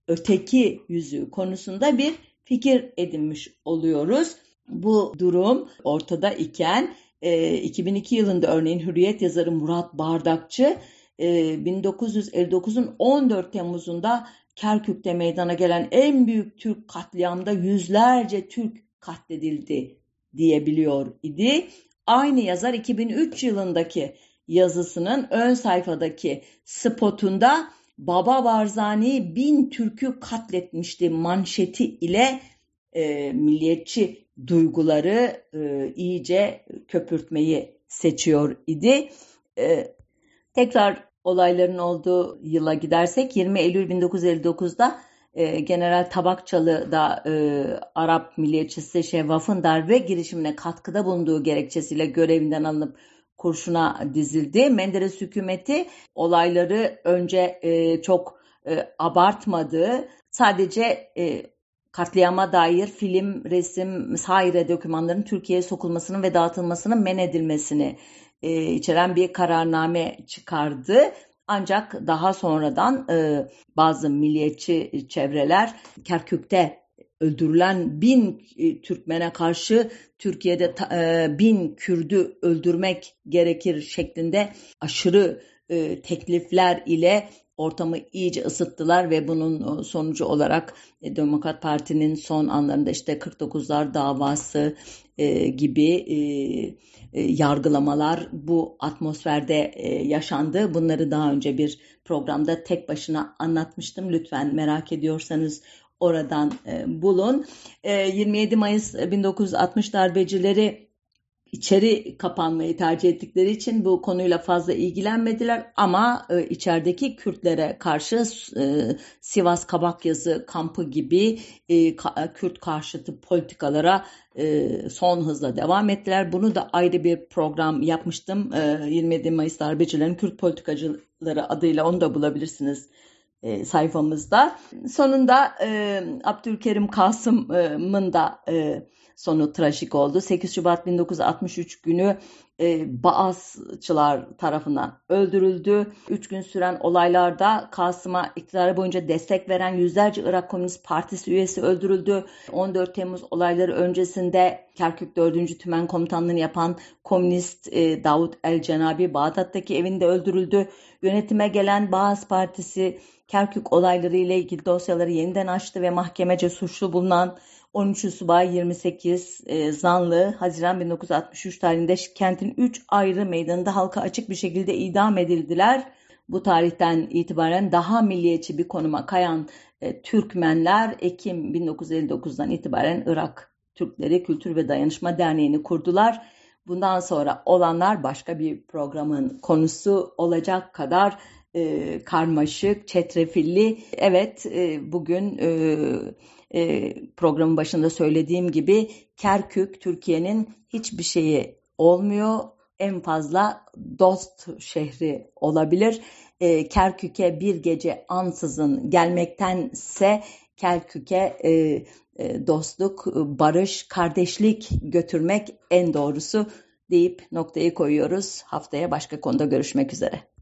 öteki yüzü konusunda bir fikir edinmiş oluyoruz. Bu durum ortada iken e, 2002 yılında örneğin Hürriyet yazarı Murat Bardakçı e, 1959'un 14 Temmuz'unda Kerkük'te meydana gelen en büyük Türk katliamda yüzlerce Türk katledildi diyebiliyor idi. Aynı yazar 2003 yılındaki yazısının ön sayfadaki spotunda Baba Barzani bin Türk'ü katletmişti manşeti ile e, milliyetçi duyguları e, iyice köpürtmeyi seçiyor idi. E, tekrar olayların olduğu yıla gidersek 20 Eylül 1959'da e, General Tabakçalı e, Arap milliyetçisi Şevvaf'ın darbe girişimine katkıda bulunduğu gerekçesiyle görevinden alınıp kurşuna dizildi. Menderes hükümeti olayları önce e, çok e, abartmadı. Sadece e, katliama dair film, resim, saire dokümanların Türkiye'ye sokulmasının ve dağıtılmasının men edilmesini e, içeren bir kararname çıkardı. Ancak daha sonradan e, bazı milliyetçi çevreler Kerkük'te öldürülen bin e, Türkmene karşı Türkiye'de e, bin Kürdü öldürmek gerekir şeklinde aşırı e, teklifler ile ortamı iyice ısıttılar ve bunun sonucu olarak Demokrat Parti'nin son anlarında işte 49'lar davası gibi yargılamalar bu atmosferde yaşandı. Bunları daha önce bir programda tek başına anlatmıştım. Lütfen merak ediyorsanız oradan e, bulun. E, 27 Mayıs 1960 darbecileri içeri kapanmayı tercih ettikleri için bu konuyla fazla ilgilenmediler ama e, içerideki Kürtlere karşı e, Sivas Kabakyazı kampı gibi e, ka, Kürt karşıtı politikalara e, son hızla devam ettiler. Bunu da ayrı bir program yapmıştım. E, 27 Mayıs darbecilerin Kürt politikacıları adıyla onu da bulabilirsiniz e, sayfamızda. Sonunda e, Abdülkerim Kasım'ın da e, sonu trajik oldu. 8 Şubat 1963 günü e, Baasçılar tarafından öldürüldü. 3 gün süren olaylarda Kasım'a iktidarı boyunca destek veren yüzlerce Irak Komünist Partisi üyesi öldürüldü. 14 Temmuz olayları öncesinde Kerkük 4. Tümen Komutanlığını yapan Komünist e, Davut El Cenabi Bağdat'taki evinde öldürüldü. Yönetime gelen Baas Partisi Kerkük olayları ile ilgili dosyaları yeniden açtı ve mahkemece suçlu bulunan 13 Subay 28 e, zanlı Haziran 1963 tarihinde kentin 3 ayrı meydanında halka açık bir şekilde idam edildiler. Bu tarihten itibaren daha milliyetçi bir konuma kayan e, Türkmenler Ekim 1959'dan itibaren Irak Türkleri Kültür ve Dayanışma Derneği'ni kurdular. Bundan sonra olanlar başka bir programın konusu olacak kadar e, karmaşık, çetrefilli. Evet e, bugün e, e, programın başında söylediğim gibi Kerkük Türkiye'nin hiçbir şeyi olmuyor. En fazla dost şehri olabilir. E, Kerkük'e bir gece ansızın gelmektense Kerkük'e e, e, dostluk, barış, kardeşlik götürmek en doğrusu deyip noktayı koyuyoruz. Haftaya başka konuda görüşmek üzere.